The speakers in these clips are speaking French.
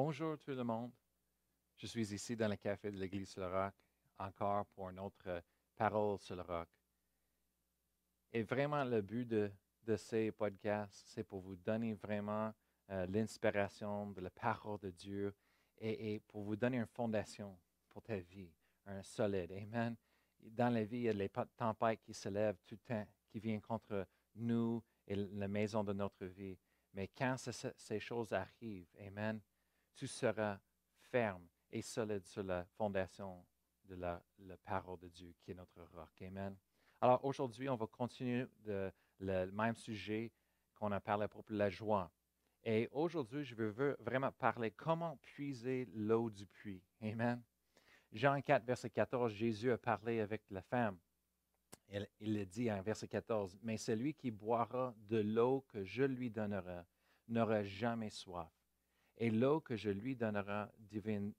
Bonjour tout le monde. Je suis ici dans le café de l'Église sur le roc, encore pour une autre euh, parole sur le roc. Et vraiment, le but de, ces podcasts, c'est pour vous donner vraiment euh, l'inspiration de la parole de Dieu et, pour vous donner une fondation pour ta vie, un solide. Amen. Dans la vie, il y a les tempêtes qui se lèvent tout le temps, qui viennent contre nous et la maison de notre vie. Mais quand ces choses arrivent, Amen, tu seras ferme et solide sur la fondation de la, parole de Dieu qui est notre roc. Amen. Alors aujourd'hui, on va continuer le même sujet qu'on a parlé à propos de la joie. Et aujourd'hui, je veux vraiment parler comment puiser l'eau du puits. Amen. Jean 4, verset 14, Jésus a parlé avec la femme. Il, il dit en verset 14, Mais celui qui boira de l'eau que je lui donnerai n'aura jamais soif et l'eau que je lui donnerai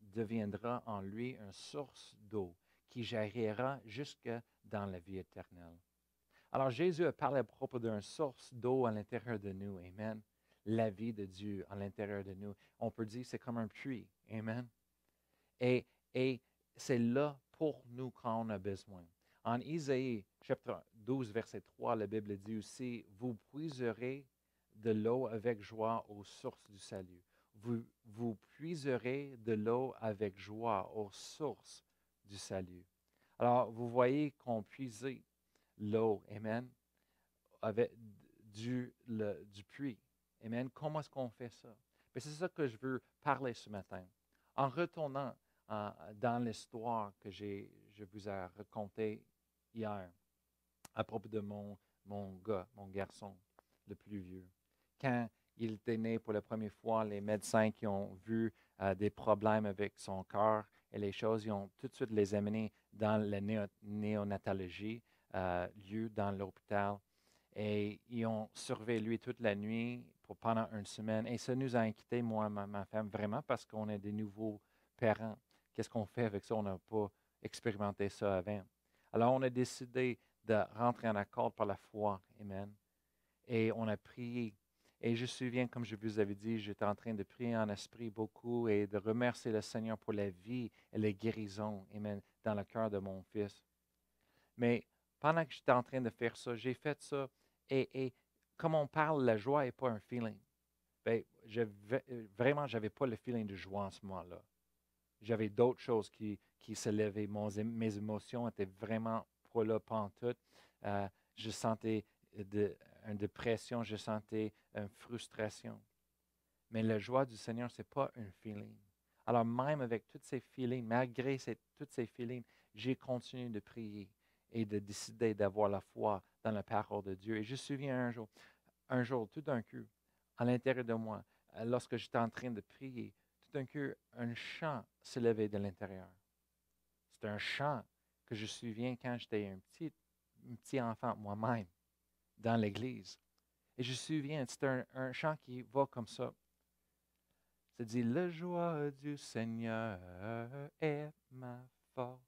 deviendra en lui une source d'eau qui jaillira jusque dans la vie éternelle. Alors Jésus a parlé à propos d'une source d'eau à l'intérieur de nous. Amen. La vie de Dieu à l'intérieur de nous. On peut dire c'est comme un puits. Amen. Et, et c'est là pour nous quand on a besoin. En Isaïe chapitre 12, verset 3, la Bible dit aussi, vous puiserez de l'eau avec joie aux sources du salut vous, puiserez de l'eau avec joie aux sources du salut. Alors, vous voyez qu'on puise l'eau, Amen, avec du, du puits. Amen. Comment est-ce qu'on fait ça? Ben, c'est ça que je veux parler ce matin. En retournant dans l'histoire que je vous ai racontée hier à propos de mon, mon gars, mon garçon, le plus vieux. Quand il né pour la première fois. Les médecins qui ont vu euh, des problèmes avec son cœur et les choses, ils ont tout de suite les amenés dans la néonatologie, euh, lieu dans l'hôpital. Et ils ont surveillé lui toute la nuit pour pendant une semaine. Et ça nous a inquiétés, moi et ma, ma femme, vraiment parce qu'on est des nouveaux parents. Qu'est-ce qu'on fait avec ça? On n'a pas expérimenté ça avant. Alors, on a décidé de rentrer en accord par la foi. Amen. Et on a prié et je me souviens, comme je vous avais dit, j'étais en train de prier en esprit beaucoup et de remercier le Seigneur pour la vie et la guérison amen, dans le cœur de mon fils. Mais pendant que j'étais en train de faire ça, j'ai fait ça. Et, comme on parle, la joie n'est pas un feeling. Bien, vraiment, je n'avais pas le feeling de joie en ce moment-là. J'avais d'autres choses qui, qui se levaient. mes émotions étaient vraiment pas là, pantoute. Euh, je sentais de, une dépression, je sentais une frustration. Mais la joie du Seigneur, ce n'est pas un feeling. Alors même avec tous ces feelings, malgré ces, tous ces feelings, j'ai continué de prier et de décider d'avoir la foi dans la parole de Dieu. Et je me souviens un jour, un jour, tout d'un coup, à l'intérieur de moi, lorsque j'étais en train de prier, tout d'un coup, un chant se levait de l'intérieur. C'est un chant que je me souviens quand j'étais un petit, un petit enfant moi-même dans l'Église. Et je me souviens, c'est un, chant qui va comme ça. Ça dit, La joie du Seigneur est ma force.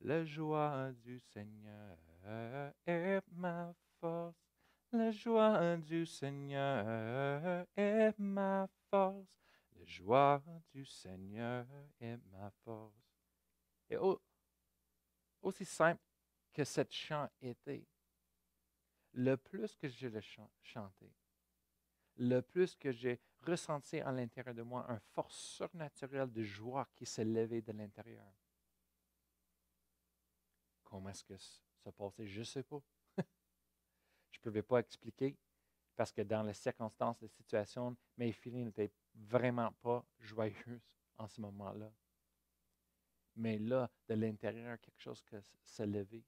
La joie du Seigneur est ma force. La joie du Seigneur est ma force. La joie du Seigneur est ma force. Et aussi simple que cette chant était, le plus que je l'ai chanté, le plus que j'ai ressenti à l'intérieur de moi une force surnaturelle de joie qui s'est levée de l'intérieur. Comment est-ce que ça passait? Je ne sais pas. je ne pouvais pas expliquer parce que dans les circonstances, les situations, mes filles n'étaient vraiment pas joyeuses en ce moment-là. Mais là, de l'intérieur, quelque chose s'est levé.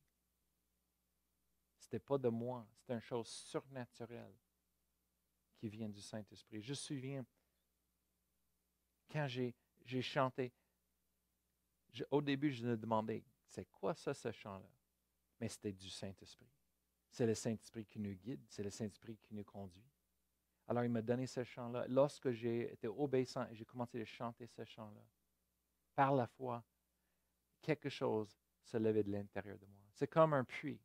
N'était pas de moi, c'est une chose surnaturelle qui vient du Saint-Esprit. Je me souviens, quand j'ai, chanté, au début, je me demandais, c'est quoi ça, ce chant-là? Mais c'était du Saint-Esprit. C'est le Saint-Esprit qui nous guide, c'est le Saint-Esprit qui nous conduit. Alors, il m'a donné ce chant-là. Lorsque j'ai été obéissant et j'ai commencé à chanter ce chant-là, par la foi, quelque chose se levait de l'intérieur de moi. C'est comme un puits.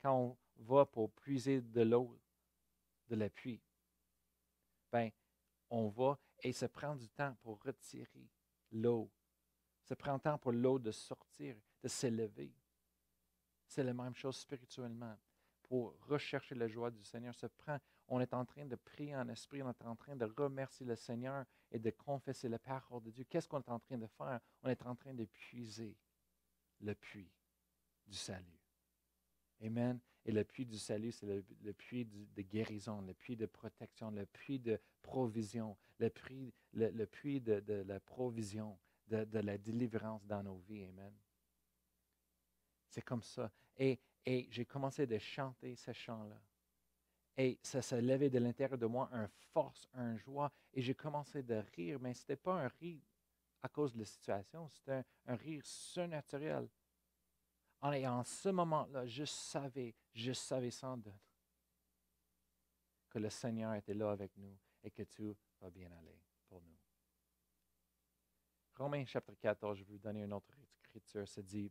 Quand on, va pour puiser de l'eau de la pluie, ben, on va Et ça prend du temps pour retirer l'eau. Ça prend du temps pour l'eau de sortir, de s'élever. C'est la même chose spirituellement. Pour rechercher la joie du Seigneur, on est en train de prier en esprit, on est en train de remercier le Seigneur et de confesser la parole de Dieu. Qu'est-ce qu'on est en train de faire? On est en train de puiser le puits du salut. Amen. Et le puits du salut, c'est le, puits de guérison, le puits de protection, le puits de provision, le puits, le, de, la provision, de, la délivrance dans nos vies. Amen. C'est comme ça. Et, et j'ai commencé à chanter ce chant-là. Et ça s'est levé de l'intérieur de moi, un force, un joie. Et j'ai commencé de rire, mais ce n'était pas un rire à cause de la situation, c'était un rire surnaturel. Et en ce moment-là, je savais, je savais sans doute que le Seigneur était là avec nous et que tout va bien aller pour nous. Romains chapitre 14, je vais vous donner une autre écriture, ça dit,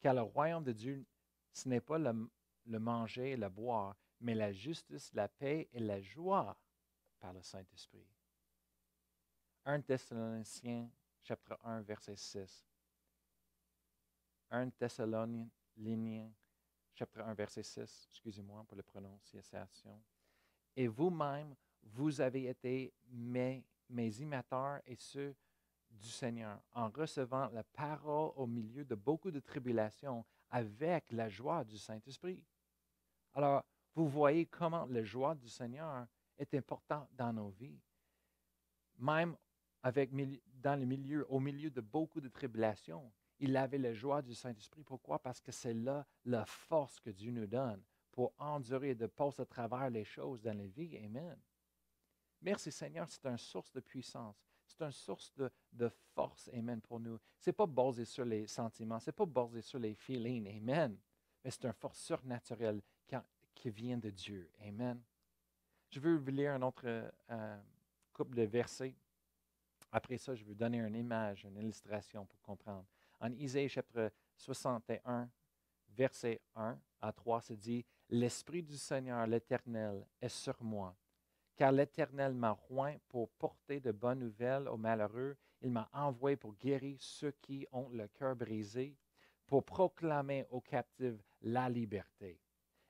car le royaume de Dieu, ce n'est pas le, le manger et le boire, mais la justice, la paix et la joie par le Saint-Esprit. 1 Thessaloniciens chapitre 1, verset 6. 1 Thessaloniciens, chapitre 1, verset 6, excusez-moi pour la prononciation. Et vous-même, vous avez été mes, imitateurs et ceux du Seigneur, en recevant la parole au milieu de beaucoup de tribulations avec la joie du Saint-Esprit. Alors, vous voyez comment la joie du Seigneur est importante dans nos vies. Même avec, dans le milieu, au milieu de beaucoup de tribulations, il avait la joie du Saint-Esprit. Pourquoi? Parce que c'est là la force que Dieu nous donne pour endurer et de passer à travers les choses dans la vie. Amen. Merci Seigneur, c'est une source de puissance. C'est une source de, de, force, Amen, pour nous. Ce n'est pas basé sur les sentiments, ce n'est pas basé sur les feelings, Amen. Mais c'est une force surnaturelle qui, vient de Dieu. Amen. Je veux vous lire un autre euh, couple de versets. Après ça, je vous donner une image, une illustration pour comprendre. En Isaïe chapitre 61, verset 1 à 3, se dit, L'Esprit du Seigneur, l'Éternel, est sur moi, car l'Éternel m'a oint pour porter de bonnes nouvelles aux malheureux. Il m'a envoyé pour guérir ceux qui ont le cœur brisé, pour proclamer aux captifs la liberté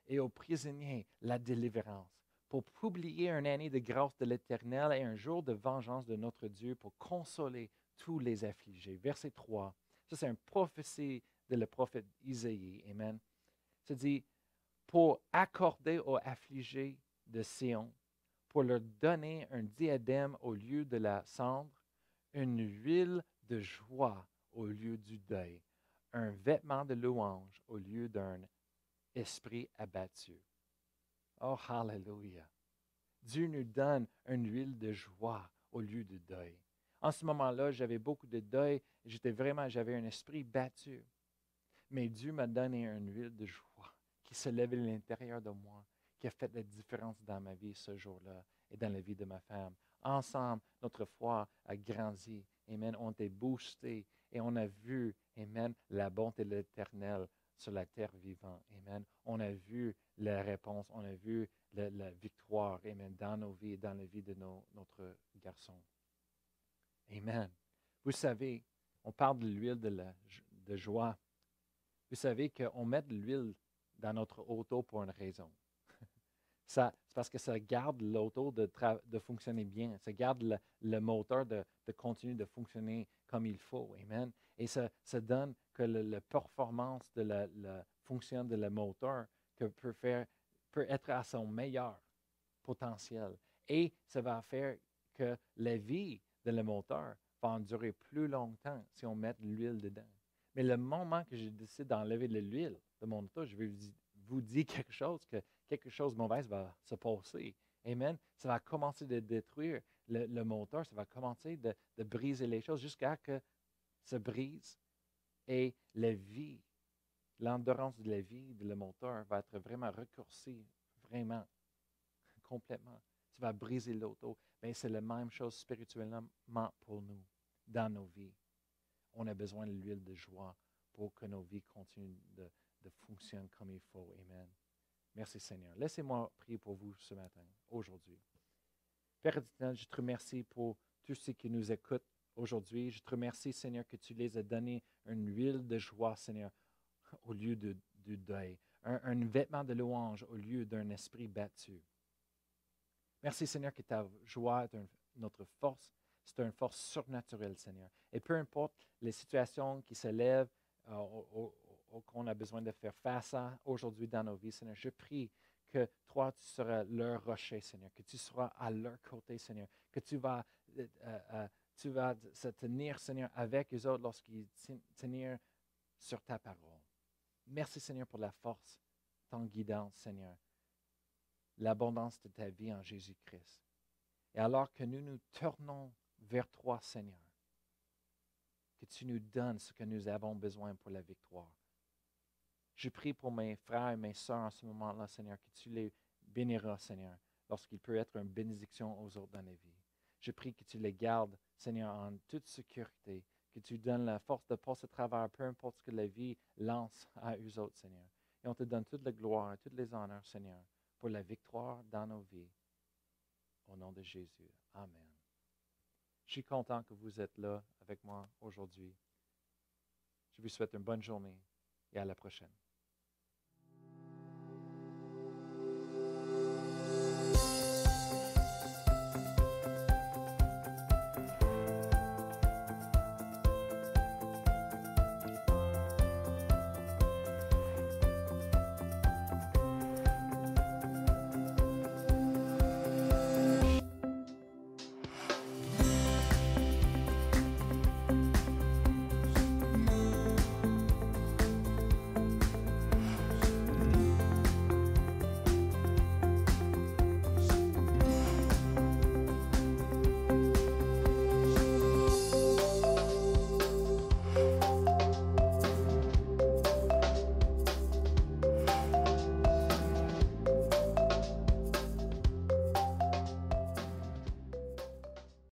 et aux prisonniers la délivrance, pour publier un année de grâce de l'Éternel et un jour de vengeance de notre Dieu, pour consoler tous les affligés. Verset 3. Ça, c'est une prophétie de le prophète Isaïe. Amen. Ça dit, pour accorder aux affligés de Sion, pour leur donner un diadème au lieu de la cendre, une huile de joie au lieu du deuil, un vêtement de louange au lieu d'un esprit abattu. Oh, hallelujah. Dieu nous donne une huile de joie au lieu du deuil. En ce moment-là, j'avais beaucoup de deuil. J'étais vraiment, j'avais un esprit battu. Mais Dieu m'a donné une huile de joie qui se levait à l'intérieur de moi, qui a fait la différence dans ma vie ce jour-là et dans la vie de ma femme. Ensemble, notre foi a grandi. Amen. On été boosté et on a vu, Amen, la bonté de l'Éternel sur la terre vivante. Amen. On a vu la réponse, on a vu la, victoire, Amen, dans nos vies et dans la vie de notre garçon. Amen. Vous savez, on parle de l'huile de, joie. Vous savez qu'on met de l'huile dans notre auto pour une raison. c'est parce que ça garde l'auto de, fonctionner bien. Ça garde le, moteur de, continuer de fonctionner comme il faut. Amen. Et ça, donne que la performance de la, fonction de le moteur peut, peut être à son meilleur potentiel. Et ça va faire que la vie de le moteur va en durer plus longtemps si on met de l'huile dedans. Mais le moment que je décide d'enlever de l'huile de mon auto, je vais vous dire quelque chose, que quelque chose de mauvais va se passer. Amen. Ça va commencer de détruire le, moteur, ça va commencer de, briser les choses jusqu'à que ça brise et la vie, l'endurance de la vie de le moteur va être vraiment raccourcie, vraiment, complètement. Ça va briser l'auto. C'est la même chose spirituellement pour nous, dans nos vies. On a besoin de l'huile de joie pour que nos vies continuent de, de fonctionner comme il faut. Amen. Merci Seigneur. Laissez-moi prier pour vous ce matin, aujourd'hui. Père éternel, je te remercie pour tous ceux qui nous écoutent aujourd'hui. Je te remercie, Seigneur, que tu les as donné une huile de joie, Seigneur, au lieu de, du deuil, un vêtement de louange au lieu d'un esprit battu. Merci, Seigneur, que ta joie est notre force. C'est une force surnaturelle, Seigneur. Et peu importe les situations qui se lèvent, euh, qu'on a besoin de faire face à aujourd'hui dans nos vies, Seigneur, je prie que toi, tu seras leur rocher, Seigneur, que tu seras à leur côté, Seigneur, que tu vas, euh, euh, tu vas se tenir, Seigneur, avec eux autres lorsqu'ils tenir sur ta parole. Merci, Seigneur, pour la force, ton guidance, Seigneur, l'abondance de ta vie en Jésus-Christ. Et alors que nous nous tournons vers toi, Seigneur, que tu nous donnes ce que nous avons besoin pour la victoire. Je prie pour mes frères et mes sœurs en ce moment-là, Seigneur, que tu les béniras, Seigneur, lorsqu'il peut être une bénédiction aux autres dans la vie. Je prie que tu les gardes, Seigneur, en toute sécurité, que tu donnes la force de passer à travers peu importe ce que la vie lance à eux autres, Seigneur. Et on te donne toute la gloire et tous les honneurs, Seigneur, pour la victoire dans nos vies. Au nom de Jésus. Amen. Je suis content que vous êtes là avec moi aujourd'hui. Je vous souhaite une bonne journée et à la prochaine.